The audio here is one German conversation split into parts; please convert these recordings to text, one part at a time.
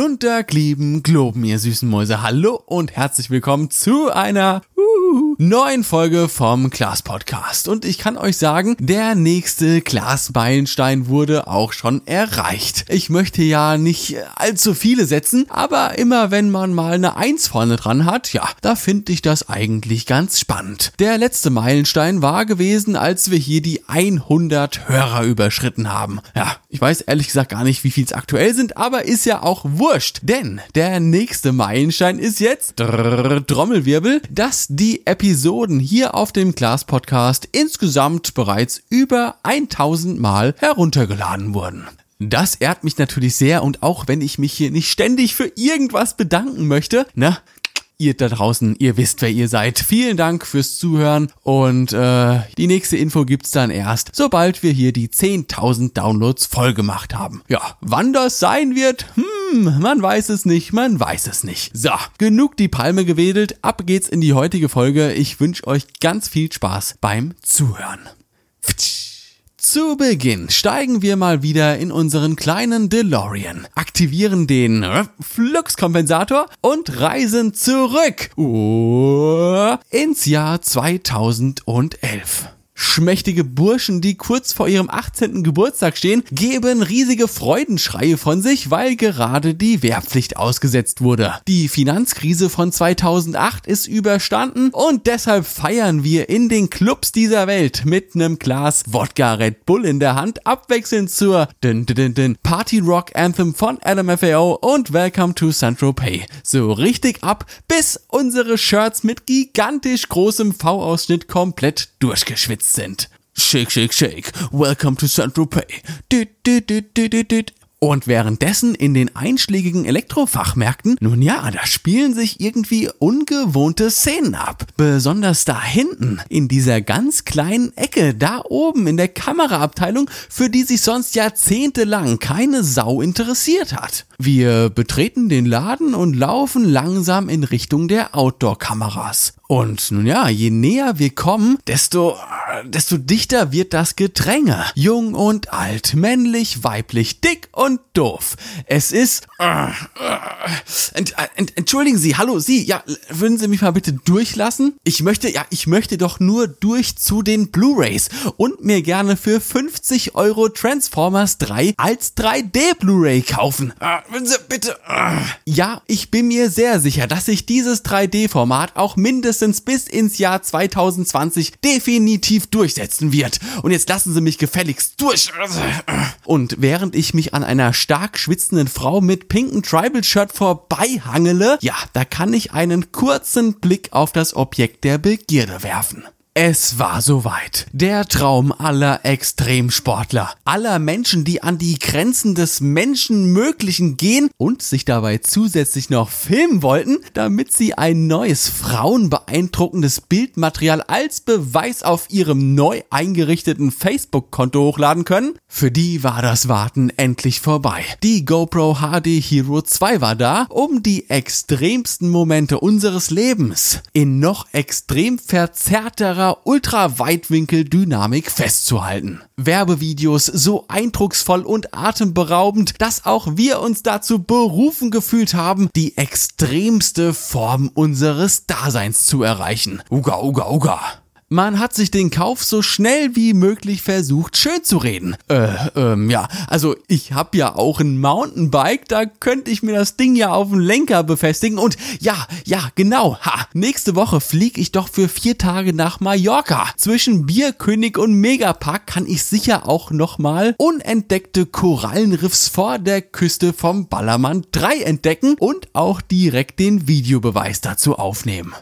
Gluntag, lieben Globen, ihr süßen Mäuse. Hallo und herzlich willkommen zu einer uh, neuen Folge vom Klaas Podcast. Und ich kann euch sagen, der nächste Klaas Meilenstein wurde auch schon erreicht. Ich möchte ja nicht allzu viele setzen, aber immer wenn man mal eine Eins vorne dran hat, ja, da finde ich das eigentlich ganz spannend. Der letzte Meilenstein war gewesen, als wir hier die 100 Hörer überschritten haben. Ja, ich weiß ehrlich gesagt gar nicht, wie viel es aktuell sind, aber ist ja auch wurscht, denn der nächste Meilenstein ist jetzt Trommelwirbel, dass die Episoden hier auf dem Glas Podcast insgesamt bereits über 1000 Mal heruntergeladen wurden. Das ehrt mich natürlich sehr und auch wenn ich mich hier nicht ständig für irgendwas bedanken möchte, ne, ihr da draußen, ihr wisst, wer ihr seid. Vielen Dank fürs Zuhören und äh, die nächste Info gibt's dann erst, sobald wir hier die 10.000 Downloads voll gemacht haben. Ja, wann das sein wird? Hm, man weiß es nicht, man weiß es nicht. So, genug die Palme gewedelt, ab geht's in die heutige Folge. Ich wünsche euch ganz viel Spaß beim Zuhören. Pftsch. Zu Beginn steigen wir mal wieder in unseren kleinen DeLorean, aktivieren den äh, Fluxkompensator und reisen zurück uh, ins Jahr 2011. Schmächtige Burschen, die kurz vor ihrem 18. Geburtstag stehen, geben riesige Freudenschreie von sich, weil gerade die Wehrpflicht ausgesetzt wurde. Die Finanzkrise von 2008 ist überstanden und deshalb feiern wir in den Clubs dieser Welt mit einem Glas Wodka Red Bull in der Hand, abwechselnd zur din, din, din, Party Rock Anthem von LMFAO und Welcome to Pay. So richtig ab, bis unsere Shirts mit gigantisch großem V-Ausschnitt komplett durchgeschwitzt sind. Shake, shake, shake. Welcome to du. Und währenddessen in den einschlägigen Elektrofachmärkten, nun ja, da spielen sich irgendwie ungewohnte Szenen ab. Besonders da hinten, in dieser ganz kleinen Ecke, da oben in der Kameraabteilung, für die sich sonst jahrzehntelang keine Sau interessiert hat. Wir betreten den Laden und laufen langsam in Richtung der Outdoor-Kameras. Und nun ja, je näher wir kommen, desto, desto dichter wird das Gedränge. Jung und alt, männlich, weiblich, dick und doof. Es ist... Ent, ent, entschuldigen Sie, hallo, Sie, ja, würden Sie mich mal bitte durchlassen? Ich möchte, ja, ich möchte doch nur durch zu den Blu-Rays und mir gerne für 50 Euro Transformers 3 als 3D Blu-Ray kaufen. Würden Sie bitte... Ja, ich bin mir sehr sicher, dass sich dieses 3D-Format auch mindestens bis ins Jahr 2020 definitiv durchsetzen wird. Und jetzt lassen Sie mich gefälligst durch. Und während ich mich an einer stark schwitzenden Frau mit pinken Tribal-Shirt vorbeihangele, ja, da kann ich einen kurzen Blick auf das Objekt der Begierde werfen. Es war soweit. Der Traum aller Extremsportler, aller Menschen, die an die Grenzen des Menschenmöglichen gehen und sich dabei zusätzlich noch filmen wollten, damit sie ein neues frauenbeeindruckendes Bildmaterial als Beweis auf ihrem neu eingerichteten Facebook-Konto hochladen können. Für die war das Warten endlich vorbei. Die GoPro HD Hero 2 war da, um die extremsten Momente unseres Lebens in noch extrem verzerrterer Ultraweitwinkel-Dynamik festzuhalten. Werbevideos so eindrucksvoll und atemberaubend, dass auch wir uns dazu berufen gefühlt haben, die extremste Form unseres Daseins zu erreichen. Uga, uga, uga. Man hat sich den Kauf so schnell wie möglich versucht schön zu reden. Äh, ähm, ja, also ich hab ja auch ein Mountainbike, da könnte ich mir das Ding ja auf den Lenker befestigen und ja, ja, genau, ha, nächste Woche flieg ich doch für vier Tage nach Mallorca. Zwischen Bierkönig und Megapark kann ich sicher auch nochmal unentdeckte Korallenriffs vor der Küste vom Ballermann 3 entdecken und auch direkt den Videobeweis dazu aufnehmen.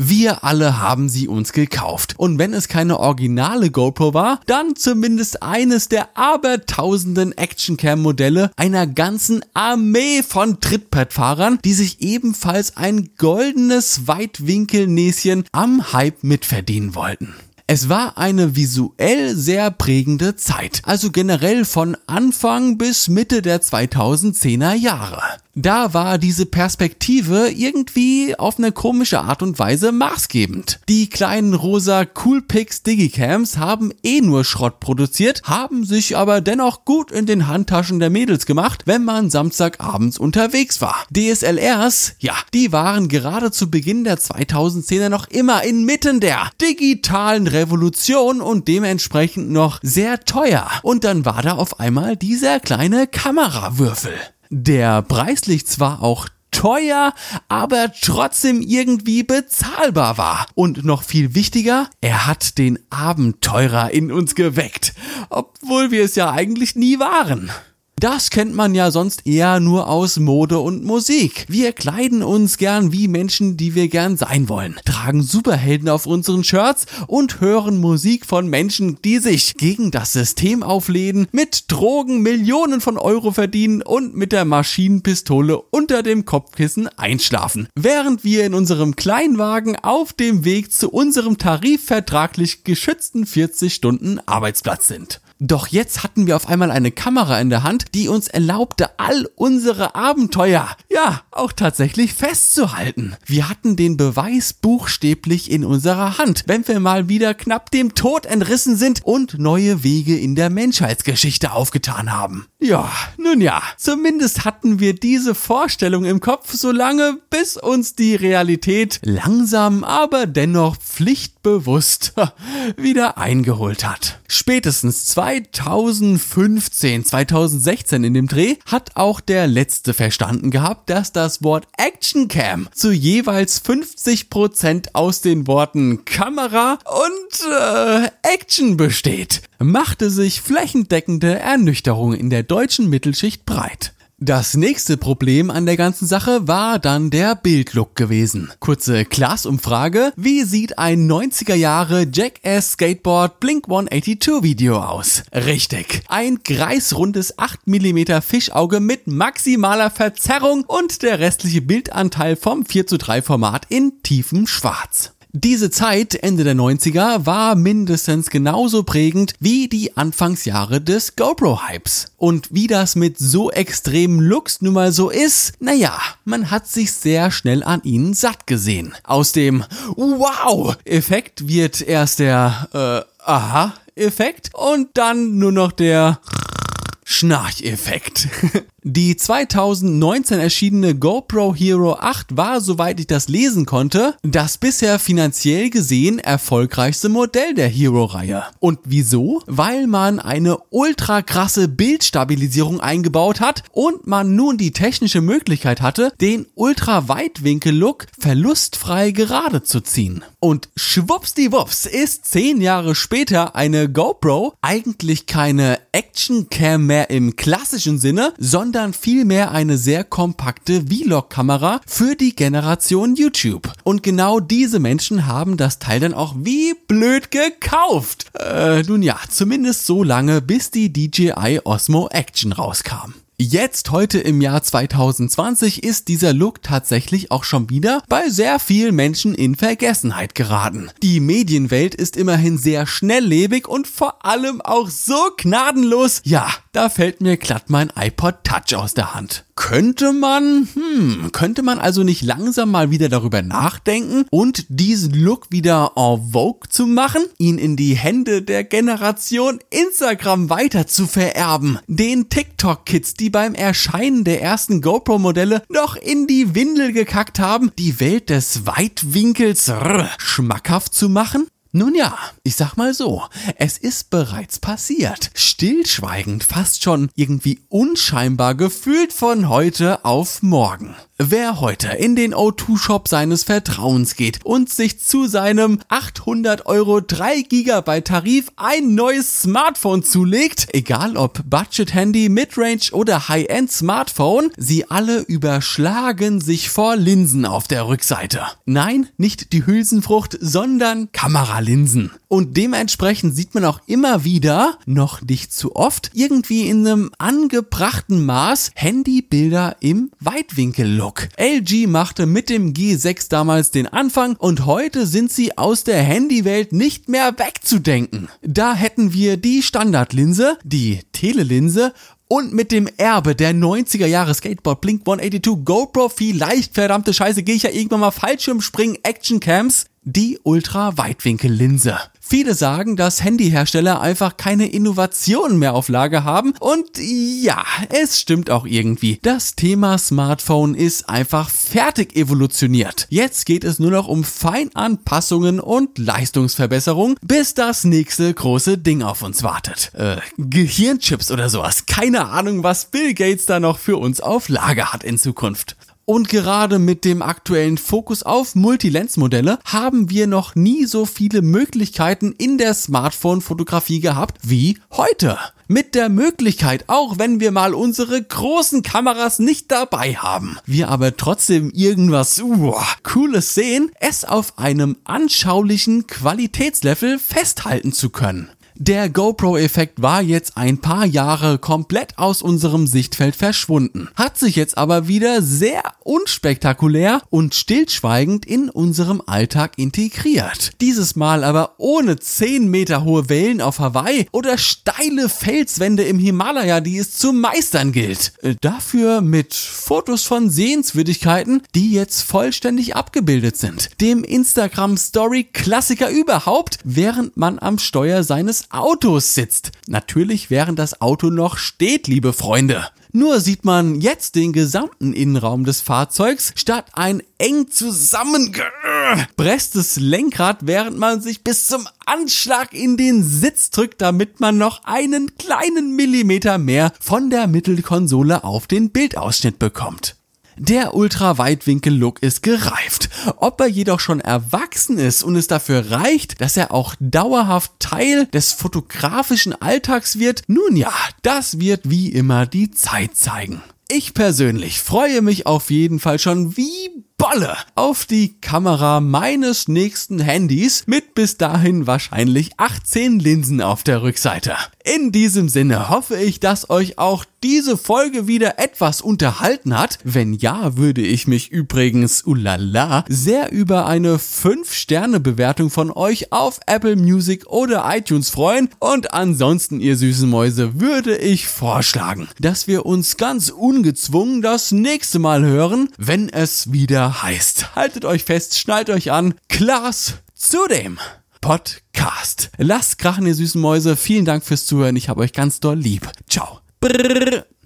Wir alle haben sie uns gekauft. Und wenn es keine originale GoPro war, dann zumindest eines der abertausenden Actioncam-Modelle einer ganzen Armee von Trittbrettfahrern, die sich ebenfalls ein goldenes Weitwinkelnäschen am Hype mitverdienen wollten. Es war eine visuell sehr prägende Zeit, also generell von Anfang bis Mitte der 2010er Jahre. Da war diese Perspektive irgendwie auf eine komische Art und Weise maßgebend. Die kleinen rosa Coolpix Digicams haben eh nur Schrott produziert, haben sich aber dennoch gut in den Handtaschen der Mädels gemacht, wenn man Samstagabends unterwegs war. DSLRs, ja, die waren gerade zu Beginn der 2010er noch immer inmitten der digitalen Revolution und dementsprechend noch sehr teuer. Und dann war da auf einmal dieser kleine Kamerawürfel. Der preislich zwar auch teuer, aber trotzdem irgendwie bezahlbar war. Und noch viel wichtiger, er hat den Abenteurer in uns geweckt, obwohl wir es ja eigentlich nie waren. Das kennt man ja sonst eher nur aus Mode und Musik. Wir kleiden uns gern wie Menschen, die wir gern sein wollen, tragen Superhelden auf unseren Shirts und hören Musik von Menschen, die sich gegen das System auflehnen, mit Drogen Millionen von Euro verdienen und mit der Maschinenpistole unter dem Kopfkissen einschlafen, während wir in unserem Kleinwagen auf dem Weg zu unserem tarifvertraglich geschützten 40 Stunden Arbeitsplatz sind. Doch jetzt hatten wir auf einmal eine Kamera in der Hand, die uns erlaubte, all unsere Abenteuer, ja, auch tatsächlich festzuhalten. Wir hatten den Beweis buchstäblich in unserer Hand, wenn wir mal wieder knapp dem Tod entrissen sind und neue Wege in der Menschheitsgeschichte aufgetan haben. Ja, nun ja, zumindest hatten wir diese Vorstellung im Kopf so lange, bis uns die Realität langsam, aber dennoch pflichtbewusst wieder eingeholt hat. Spätestens 2015, 2016 in dem Dreh hat auch der letzte verstanden gehabt, dass das Wort Action Cam zu jeweils 50% aus den Worten Kamera und äh, Action besteht. Machte sich flächendeckende Ernüchterung in der deutschen Mittelschicht breit. Das nächste Problem an der ganzen Sache war dann der Bildlook gewesen. Kurze Class-Umfrage. Wie sieht ein 90er Jahre Jackass Skateboard Blink 182 Video aus? Richtig. Ein kreisrundes 8 mm Fischauge mit maximaler Verzerrung und der restliche Bildanteil vom 4 zu 3 Format in tiefem Schwarz. Diese Zeit, Ende der 90er, war mindestens genauso prägend wie die Anfangsjahre des GoPro-Hypes. Und wie das mit so extremen Looks nun mal so ist, naja, man hat sich sehr schnell an ihnen satt gesehen. Aus dem Wow-Effekt wird erst der äh, Aha-Effekt und dann nur noch der Schnarcheffekt. Die 2019 erschienene GoPro Hero 8 war, soweit ich das lesen konnte, das bisher finanziell gesehen erfolgreichste Modell der Hero-Reihe. Und wieso? Weil man eine ultra krasse Bildstabilisierung eingebaut hat und man nun die technische Möglichkeit hatte, den Ultra-Weitwinkel-Look verlustfrei gerade zu ziehen. Und schwuppsdiwupps ist zehn Jahre später eine GoPro eigentlich keine Action-Cam mehr im klassischen Sinne, sondern sondern vielmehr eine sehr kompakte Vlog-Kamera für die Generation YouTube. Und genau diese Menschen haben das Teil dann auch wie blöd gekauft. Äh, nun ja, zumindest so lange, bis die DJI Osmo Action rauskam. Jetzt, heute im Jahr 2020, ist dieser Look tatsächlich auch schon wieder bei sehr vielen Menschen in Vergessenheit geraten. Die Medienwelt ist immerhin sehr schnelllebig und vor allem auch so gnadenlos. Ja, da fällt mir glatt mein iPod Touch aus der Hand. Könnte man, hm, könnte man also nicht langsam mal wieder darüber nachdenken und diesen Look wieder en vogue zu machen, ihn in die Hände der Generation Instagram weiter zu vererben, den TikTok-Kids, die beim Erscheinen der ersten GoPro-Modelle noch in die Windel gekackt haben, die Welt des Weitwinkels rrr, schmackhaft zu machen? Nun ja, ich sag mal so, es ist bereits passiert. Stillschweigend, fast schon irgendwie unscheinbar gefühlt von heute auf morgen. Wer heute in den O2-Shop seines Vertrauens geht und sich zu seinem 800 Euro 3 GB Tarif ein neues Smartphone zulegt, egal ob Budget-Handy, Midrange oder High-End Smartphone, sie alle überschlagen sich vor Linsen auf der Rückseite. Nein, nicht die Hülsenfrucht, sondern Kameralinsen. Und dementsprechend sieht man auch immer wieder, noch nicht zu oft, irgendwie in einem angebrachten Maß Handybilder im Weitwinkel-Look. Look. LG machte mit dem G6 damals den Anfang und heute sind sie aus der Handywelt nicht mehr wegzudenken. Da hätten wir die Standardlinse, die Telelinse Und mit dem Erbe der 90er Jahre Skateboard Blink 182 GoPro vielleicht verdammte Scheiße gehe ich ja irgendwann mal Fallschirmspringen Action Cams die Ultra-Weitwinkellinse. Viele sagen, dass Handyhersteller einfach keine Innovationen mehr auf Lager haben und ja, es stimmt auch irgendwie. Das Thema Smartphone ist einfach fertig evolutioniert. Jetzt geht es nur noch um Feinanpassungen und Leistungsverbesserung, bis das nächste große Ding auf uns wartet. Äh, Gehirnchips oder sowas. Keine Ahnung, was Bill Gates da noch für uns auf Lager hat in Zukunft. Und gerade mit dem aktuellen Fokus auf Multilens-Modelle haben wir noch nie so viele Möglichkeiten in der Smartphone-Fotografie gehabt wie heute. Mit der Möglichkeit, auch wenn wir mal unsere großen Kameras nicht dabei haben, wir aber trotzdem irgendwas uh, Cooles sehen, es auf einem anschaulichen Qualitätslevel festhalten zu können. Der GoPro-Effekt war jetzt ein paar Jahre komplett aus unserem Sichtfeld verschwunden, hat sich jetzt aber wieder sehr unspektakulär und stillschweigend in unserem Alltag integriert. Dieses Mal aber ohne 10 Meter hohe Wellen auf Hawaii oder steile Felswände im Himalaya, die es zu meistern gilt. Äh, dafür mit Fotos von Sehenswürdigkeiten, die jetzt vollständig abgebildet sind. Dem Instagram Story Klassiker überhaupt, während man am Steuer seines Autos sitzt. Natürlich während das Auto noch steht, liebe Freunde. Nur sieht man jetzt den gesamten Innenraum des Fahrzeugs statt ein eng zusammengepresstes Lenkrad, während man sich bis zum Anschlag in den Sitz drückt, damit man noch einen kleinen Millimeter mehr von der Mittelkonsole auf den Bildausschnitt bekommt. Der Ultraweitwinkel-Look ist gereift. Ob er jedoch schon erwachsen ist und es dafür reicht, dass er auch dauerhaft Teil des fotografischen Alltags wird, nun ja, das wird wie immer die Zeit zeigen. Ich persönlich freue mich auf jeden Fall schon wie Bolle auf die Kamera meines nächsten Handys mit bis dahin wahrscheinlich 18 Linsen auf der Rückseite. In diesem Sinne hoffe ich, dass euch auch diese Folge wieder etwas unterhalten hat. Wenn ja, würde ich mich übrigens, ulala, sehr über eine 5-Sterne-Bewertung von euch auf Apple Music oder iTunes freuen. Und ansonsten, ihr süßen Mäuse, würde ich vorschlagen, dass wir uns ganz ungezwungen das nächste Mal hören, wenn es wieder heißt. Haltet euch fest, schnallt euch an. Klaas zu dem Podcast. Lasst krachen, ihr süßen Mäuse. Vielen Dank fürs Zuhören. Ich habe euch ganz doll lieb. Ciao. Brrr.